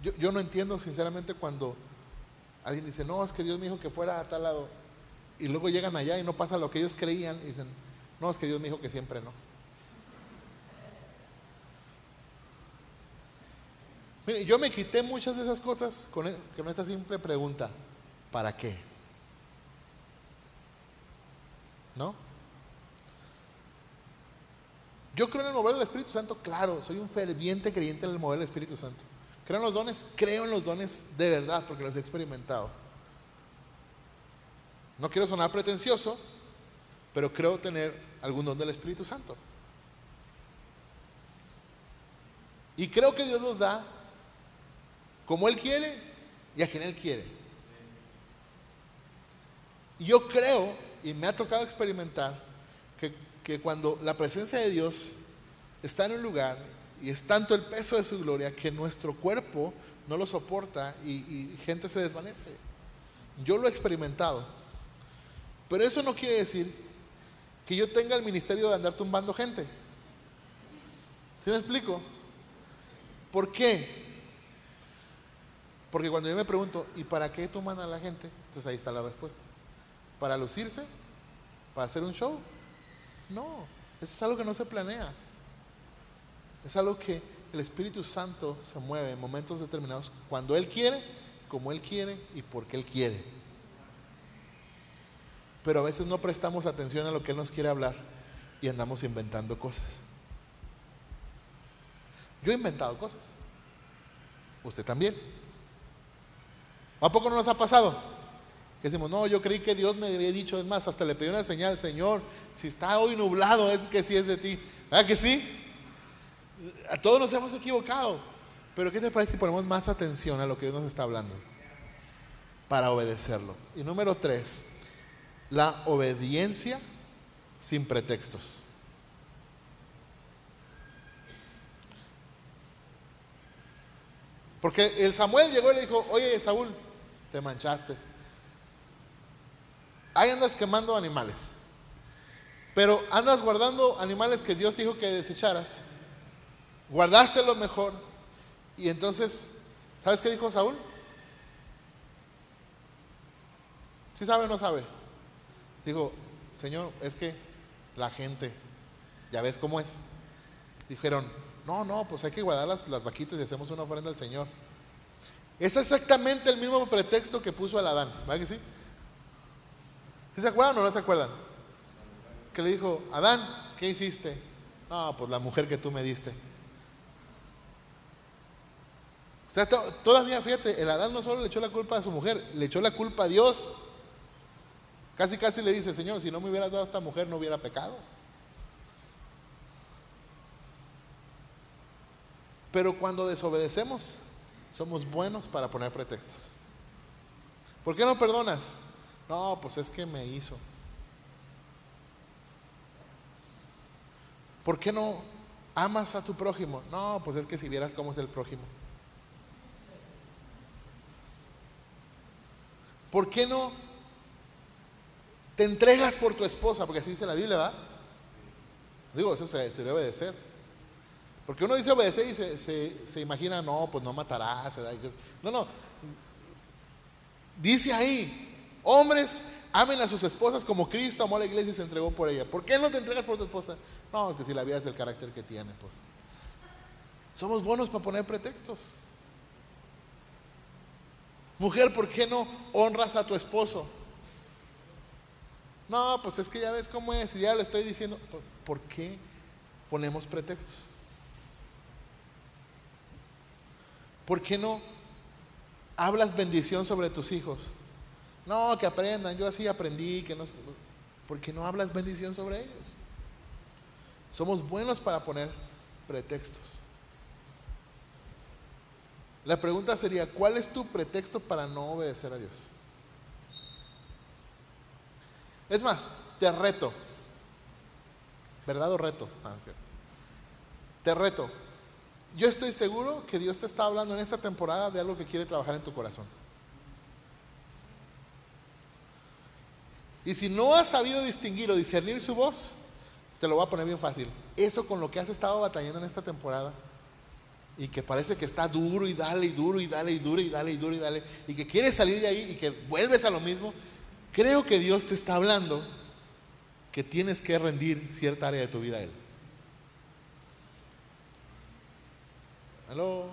Yo, yo, no entiendo sinceramente cuando alguien dice, no, es que Dios me dijo que fuera a tal lado. Y luego llegan allá y no pasa lo que ellos creían y dicen, no, es que Dios me dijo que siempre no. Mire, yo me quité muchas de esas cosas con, e, con esta simple pregunta, ¿para qué? ¿No? Yo creo en el mover del Espíritu Santo, claro, soy un ferviente creyente en el mover del Espíritu Santo. ¿Creo en los dones? Creo en los dones de verdad porque los he experimentado. No quiero sonar pretencioso, pero creo tener algún don del Espíritu Santo. Y creo que Dios los da como Él quiere y a quien Él quiere. Y yo creo y me ha tocado experimentar que, cuando la presencia de Dios está en un lugar y es tanto el peso de su gloria que nuestro cuerpo no lo soporta y gente se desvanece. Yo lo he experimentado. Pero eso no quiere decir que yo tenga el ministerio de andar tumbando gente. ¿Sí me explico? ¿Por qué? Porque cuando yo me pregunto, ¿y para qué tumban a la gente? Entonces ahí está la respuesta. ¿Para lucirse? ¿Para hacer un show? No, eso es algo que no se planea. Es algo que el Espíritu Santo se mueve en momentos determinados cuando Él quiere, como Él quiere y porque Él quiere. Pero a veces no prestamos atención a lo que Él nos quiere hablar y andamos inventando cosas. Yo he inventado cosas. Usted también. ¿A poco no nos ha pasado? Que decimos, no, yo creí que Dios me había dicho, es más, hasta le pedí una señal, Señor, si está hoy nublado, es que sí es de ti. ¿Verdad que sí? A todos nos hemos equivocado. Pero ¿qué te parece si ponemos más atención a lo que Dios nos está hablando? Para obedecerlo. Y número tres, la obediencia sin pretextos. Porque el Samuel llegó y le dijo, oye Saúl, te manchaste ahí andas quemando animales. Pero andas guardando animales que Dios dijo que desecharas. Guardaste lo mejor. Y entonces, ¿sabes qué dijo Saúl? ¿Sí sabe o no sabe? Dijo, Señor, es que la gente, ya ves cómo es. Dijeron, no, no, pues hay que guardar las, las vaquitas y hacemos una ofrenda al Señor. Es exactamente el mismo pretexto que puso el Adán, ¿verdad que sí? se acuerdan o no se acuerdan? Que le dijo, Adán, ¿qué hiciste? No, pues la mujer que tú me diste. O sea, todavía, fíjate, el Adán no solo le echó la culpa a su mujer, le echó la culpa a Dios. Casi, casi le dice, Señor, si no me hubieras dado a esta mujer, no hubiera pecado. Pero cuando desobedecemos, somos buenos para poner pretextos. ¿Por qué no perdonas? No, pues es que me hizo. ¿Por qué no amas a tu prójimo? No, pues es que si vieras cómo es el prójimo. ¿Por qué no te entregas por tu esposa? Porque así dice la Biblia, ¿va? Digo, eso se, debe obedecer. Porque uno dice obedecer y se, se, imagina, no, pues no matarás. No, no, Dice ahí, hombres, amen a sus esposas como Cristo amó a la iglesia y se entregó por ella. ¿Por qué no te entregas por tu esposa? No, es que si la vida es el carácter que tiene, pues. Somos buenos para poner pretextos. Mujer, ¿por qué no honras a tu esposo? No, pues es que ya ves cómo es, y ya le estoy diciendo. ¿Por qué ponemos pretextos? ¿Por qué no hablas bendición sobre tus hijos? No, que aprendan, yo así aprendí, que no ¿Por qué no hablas bendición sobre ellos? Somos buenos para poner pretextos. La pregunta sería, ¿cuál es tu pretexto para no obedecer a Dios? Es más, te reto. ¿Verdad o reto? Ah, cierto. Te reto. Yo estoy seguro que Dios te está hablando en esta temporada de algo que quiere trabajar en tu corazón. Y si no has sabido distinguir o discernir su voz, te lo voy a poner bien fácil. Eso con lo que has estado batallando en esta temporada y que parece que está duro y dale y duro y dale y duro y dale y duro y dale y que quieres salir de ahí y que vuelves a lo mismo, creo que Dios te está hablando que tienes que rendir cierta área de tu vida a Él. ¿Aló?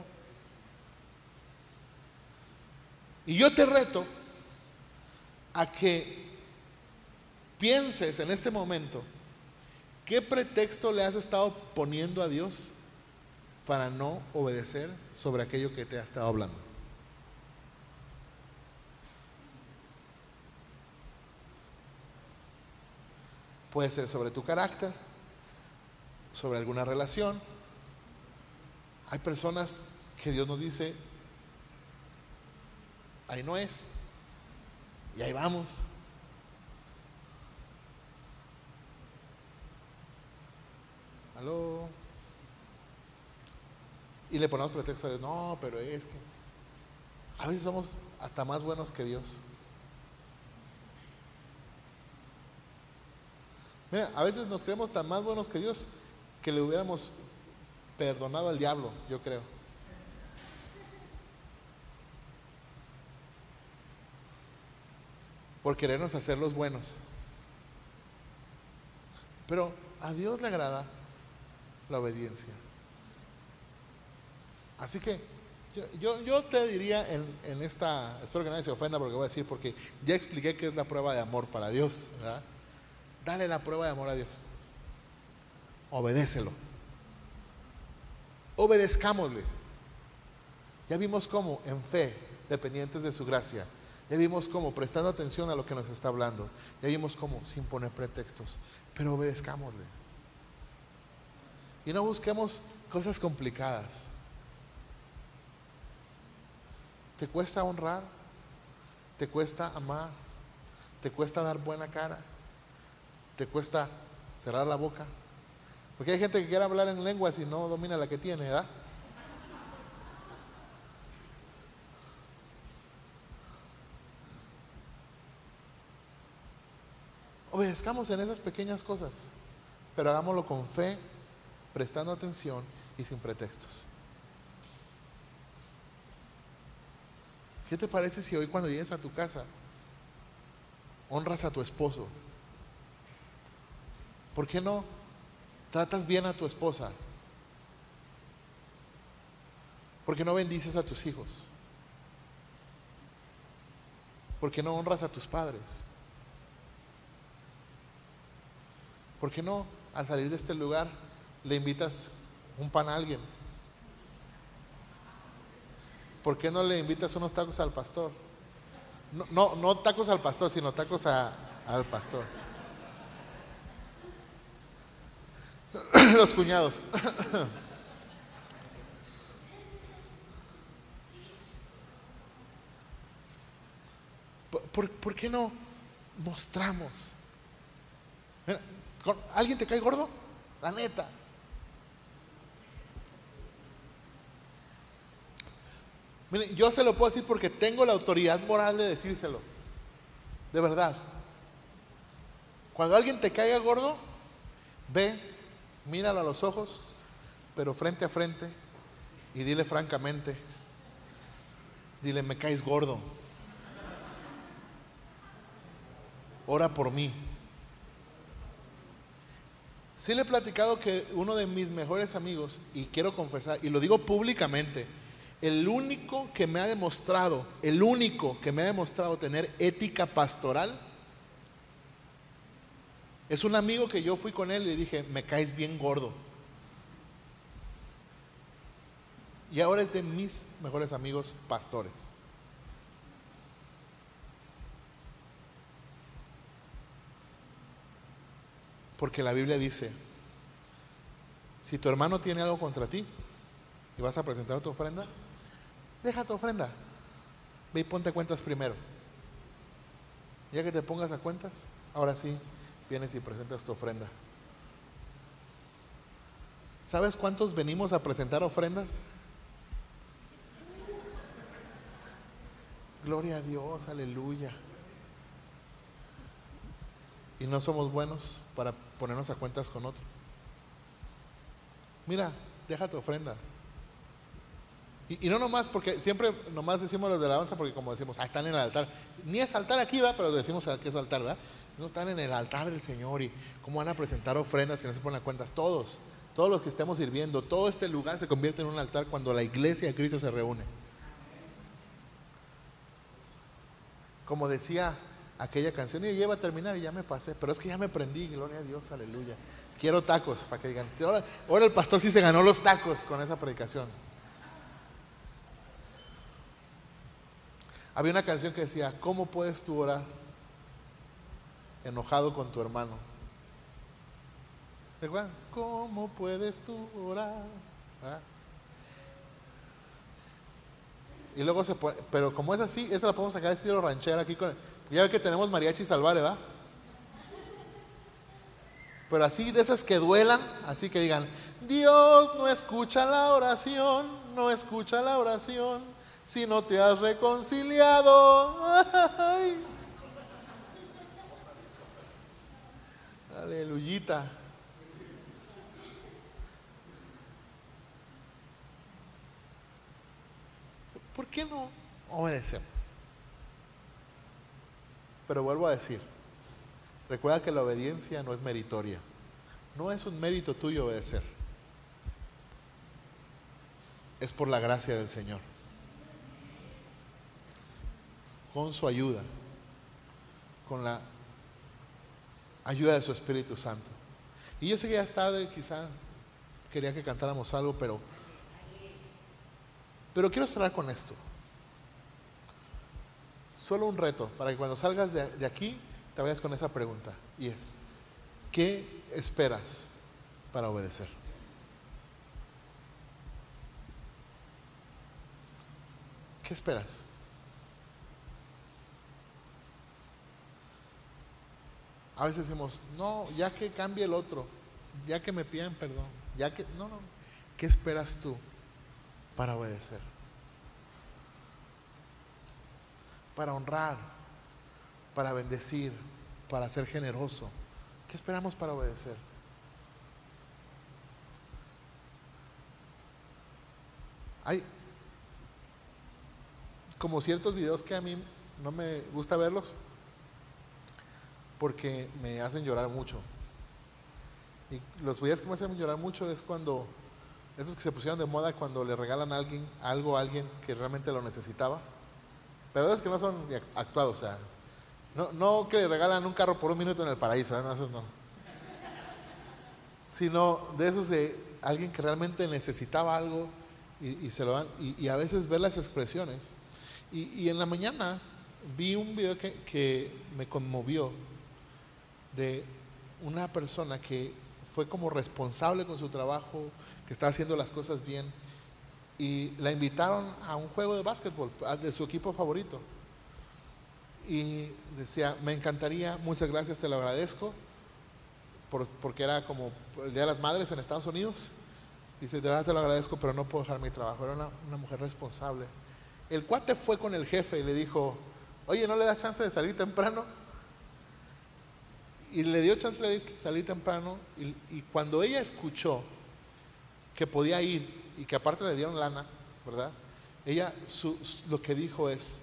Y yo te reto a que pienses en este momento qué pretexto le has estado poniendo a Dios para no obedecer sobre aquello que te ha estado hablando. Puede ser sobre tu carácter, sobre alguna relación. Hay personas que Dios nos dice, ahí no es, y ahí vamos. Aló. Y le ponemos pretexto de, no, pero es que a veces somos hasta más buenos que Dios. Mira, a veces nos creemos tan más buenos que Dios que le hubiéramos perdonado al diablo, yo creo. Por querernos hacer los buenos. Pero a Dios le agrada la obediencia. Así que yo, yo, te diría en, en, esta, espero que nadie se ofenda porque voy a decir, porque ya expliqué que es la prueba de amor para Dios. Dale la prueba de amor a Dios. Obedécelo. Obedezcámosle. Ya vimos cómo en fe, dependientes de su gracia. Ya vimos cómo prestando atención a lo que nos está hablando. Ya vimos cómo sin poner pretextos. Pero obedezcámosle. Y no busquemos cosas complicadas. ¿Te cuesta honrar? ¿Te cuesta amar? ¿Te cuesta dar buena cara? ¿Te cuesta cerrar la boca? Porque hay gente que quiere hablar en lenguas y no domina la que tiene, ¿verdad? Obedezcamos en esas pequeñas cosas, pero hagámoslo con fe, prestando atención y sin pretextos. ¿Qué te parece si hoy cuando llegues a tu casa honras a tu esposo? ¿Por qué no tratas bien a tu esposa? ¿Por qué no bendices a tus hijos? ¿Por qué no honras a tus padres? ¿Por qué no al salir de este lugar le invitas un pan a alguien? ¿por qué no le invitas unos tacos al pastor? No, no, tacos al pastor, sino tacos al pastor. Los cuñados. ¿Por, qué no mostramos? ¿Alguien te cae gordo? La neta. Yo se lo puedo decir porque tengo la autoridad moral de decírselo. De verdad. Cuando alguien te caiga gordo, ve, míralo a los ojos, pero frente a frente, y dile francamente, dile, me caes gordo. ora por mí. Sí le he platicado que uno de mis mejores amigos, y quiero confesar, y lo digo públicamente, el único que me ha demostrado, el único que me ha demostrado tener ética pastoral, es un amigo que yo fui con él y le dije, me caes bien gordo. Y ahora es de mis mejores amigos pastores. Porque la Biblia dice, si tu hermano tiene algo contra ti y vas a presentar tu ofrenda, deja tu ofrenda. Ve y ponte cuentas primero. Ya que te pongas a cuentas, ahora sí vienes y presentas tu ofrenda. ¿Sabes cuántos venimos a presentar ofrendas? Gloria a Dios, aleluya. Y no somos buenos para ponernos a cuentas con otro. Mira, deja tu ofrenda. Y, no nomás, porque siempre nomás decimos los de la alabanza, porque como decimos, ah, están en el altar. Ni es altar aquí, va, pero decimos que es altar, ¿verdad? No están en el altar del Señor y cómo van a presentar ofrendas si no se ponen a cuentas. Todos, todos los que estemos sirviendo, todo este lugar se convierte en un altar cuando la iglesia de Cristo se reúne. Como decía aquella canción, y ya iba a terminar y ya me pasé, pero es que ya me prendí, gloria a Dios, aleluya. Quiero tacos, para que digan, ahora, ahora el pastor sí se ganó los tacos con esa predicación. Había una canción que decía, ¿cómo puedes tú orar enojado con tu hermano? ¿De ¿Cómo puedes tú orar? ¿Ah? Y luego se puede, pero como es así, esa la podemos sacar estilo ranchera aquí con, ya que tenemos mariachi salvare, ¿va? Pero así de esas que duelan, así que digan, Dios no escucha la oración, no escucha la oración si no te has reconciliado. Aleluyita. ¿Por qué no obedecemos? Pero vuelvo a decir, recuerda que la obediencia no es meritoria. No es un mérito tuyo obedecer. Es por la gracia del Señor con su ayuda, con la ayuda de su Espíritu Santo. Y yo sé que ya es tarde, quizá quería que cantáramos algo, pero, pero quiero cerrar con esto. Solo un reto para que cuando salgas de, de aquí te vayas con esa pregunta. Y es, ¿qué esperas para obedecer? ¿Qué esperas? A veces decimos, no, ya que cambie el otro, ya que me piden perdón, ya que, no, no, ¿qué esperas tú para obedecer? Para honrar, para bendecir, para ser generoso. ¿Qué esperamos para obedecer? Hay como ciertos videos que a mí no me gusta verlos, porque me hacen llorar mucho. Y los videos que me hacen llorar mucho es cuando, esos que se pusieron de moda cuando le regalan a alguien, algo a alguien que realmente lo necesitaba. Pero es que no son actuados, o sea, no, no que le regalan un carro por un minuto en el paraíso, ¿eh? no, no. Sino de esos de alguien que realmente necesitaba algo y, se lo dan. Y, a veces ver las expresiones. Y, en la mañana vi un video que, que me conmovió de una persona que fue como responsable con su trabajo, que estaba haciendo las cosas bien, y la invitaron a un juego de básquetbol de su equipo favorito. Y decía, me encantaría, muchas gracias, te lo agradezco, porque era como el Día de las Madres en Estados Unidos. Dice, de verdad te lo agradezco, pero no puedo dejar mi trabajo. Era una, una mujer responsable. El cuate fue con el jefe y le dijo, oye, ¿no le das chance de salir temprano? Y le dio chance de salir temprano y, cuando ella escuchó que podía ir y que aparte le dieron lana, ¿verdad? Ella lo que dijo es,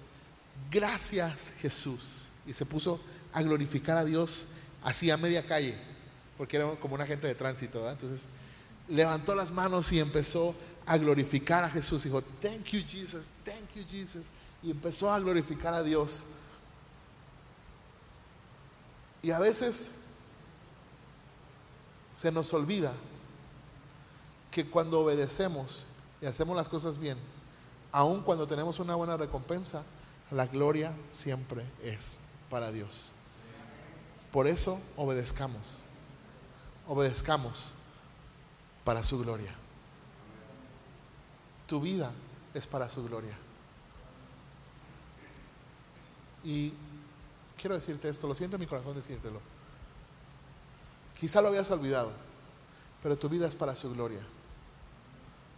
gracias Jesús. Y se puso a glorificar a Dios así a media calle, porque era como un agente de tránsito. ¿verdad? Entonces levantó las manos y empezó a glorificar a Jesús. Dijo, thank you Jesus, thank you Jesus. Y empezó a glorificar a Dios. Y a veces se nos olvida que cuando obedecemos y hacemos las cosas bien, aun cuando tenemos una buena recompensa, la gloria siempre es para Dios. Por eso obedezcamos, obedezcamos para su gloria. Tu vida es para su gloria. Y quiero decirte esto, lo siento en mi corazón decírtelo. Quizá lo habías olvidado, pero tu vida es para su gloria.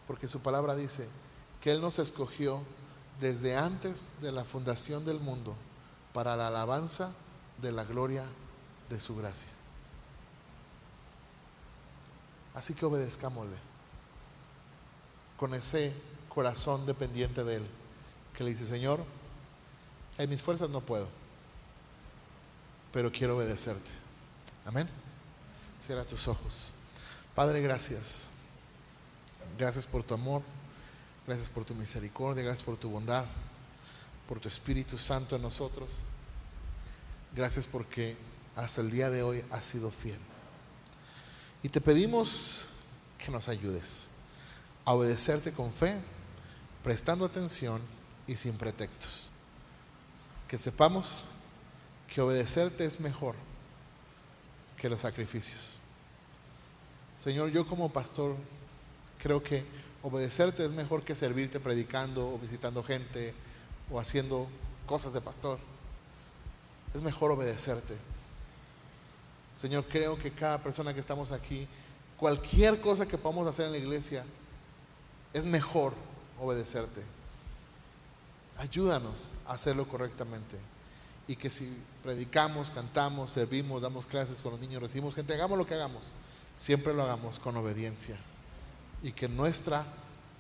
Porque su palabra dice que Él nos escogió desde antes de la fundación del mundo para la alabanza de la gloria de su gracia. Así que obedezcámosle con ese corazón dependiente de Él, que le dice, Señor, en mis fuerzas no puedo, pero quiero obedecerte. Amén. Cierra tus ojos. Padre, gracias. Gracias por tu amor, gracias por tu misericordia, gracias por tu bondad, por tu Espíritu Santo en nosotros. Gracias porque hasta el día de hoy has sido fiel. Y te pedimos que nos ayudes a obedecerte con fe, prestando atención y sin pretextos. Que sepamos que obedecerte es mejor que los sacrificios. Señor, yo como pastor creo que obedecerte es mejor que servirte predicando o visitando gente o haciendo cosas de pastor. Es mejor obedecerte. Señor, creo que cada persona que estamos aquí, cualquier cosa que podamos hacer en la iglesia, es mejor obedecerte. Ayúdanos a hacerlo correctamente. Y que si predicamos, cantamos, servimos, damos clases con los niños, recibimos gente, hagamos lo que hagamos, siempre lo hagamos con obediencia. Y que nuestra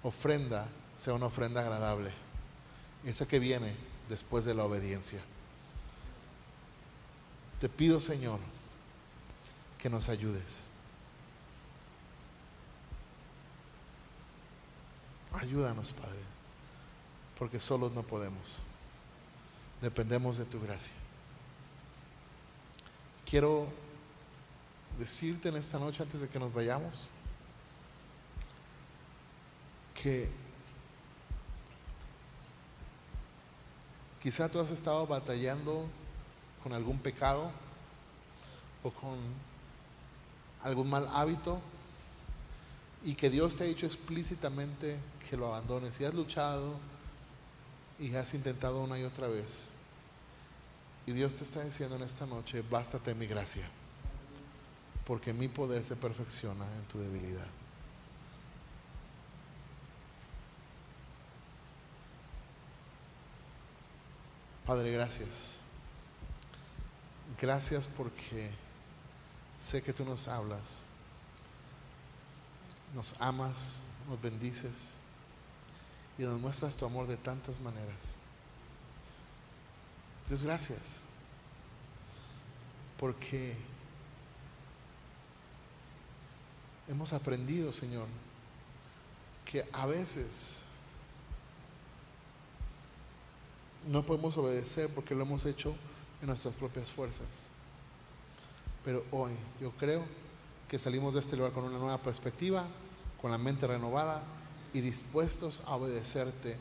ofrenda sea una ofrenda agradable. Esa que viene después de la obediencia. Te pido, Señor, que nos ayudes. Ayúdanos, Padre, porque solos no podemos. Dependemos de tu gracia. Quiero decirte en esta noche, antes de que nos vayamos, que quizá tú has estado batallando con algún pecado o con algún mal hábito y que Dios te ha dicho explícitamente que lo abandones. Y has luchado y has intentado una y otra vez. Y Dios te está diciendo en esta noche, bástate mi gracia, porque mi poder se perfecciona en tu debilidad. Padre, gracias. Gracias porque Sé que tú nos hablas, nos amas, nos bendices y nos muestras tu amor de tantas maneras. Dios, gracias. Porque hemos aprendido, Señor, que a veces no podemos obedecer porque lo hemos hecho en nuestras propias fuerzas. Pero hoy yo creo que salimos de este lugar con una nueva perspectiva, con la mente renovada y dispuestos a obedecerte,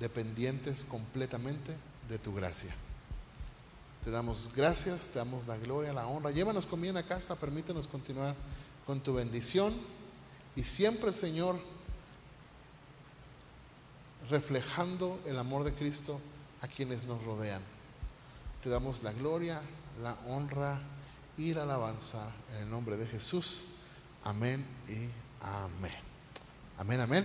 dependientes completamente de tu gracia. Te damos gracias, te damos la gloria, la honra. Llévanos con bien a casa, permítenos continuar con tu bendición y siempre, Señor, reflejando el amor de Cristo a quienes nos rodean. Te damos la gloria, la honra y la alabanza en el nombre de Jesús. Amén y amén. Amén, amén.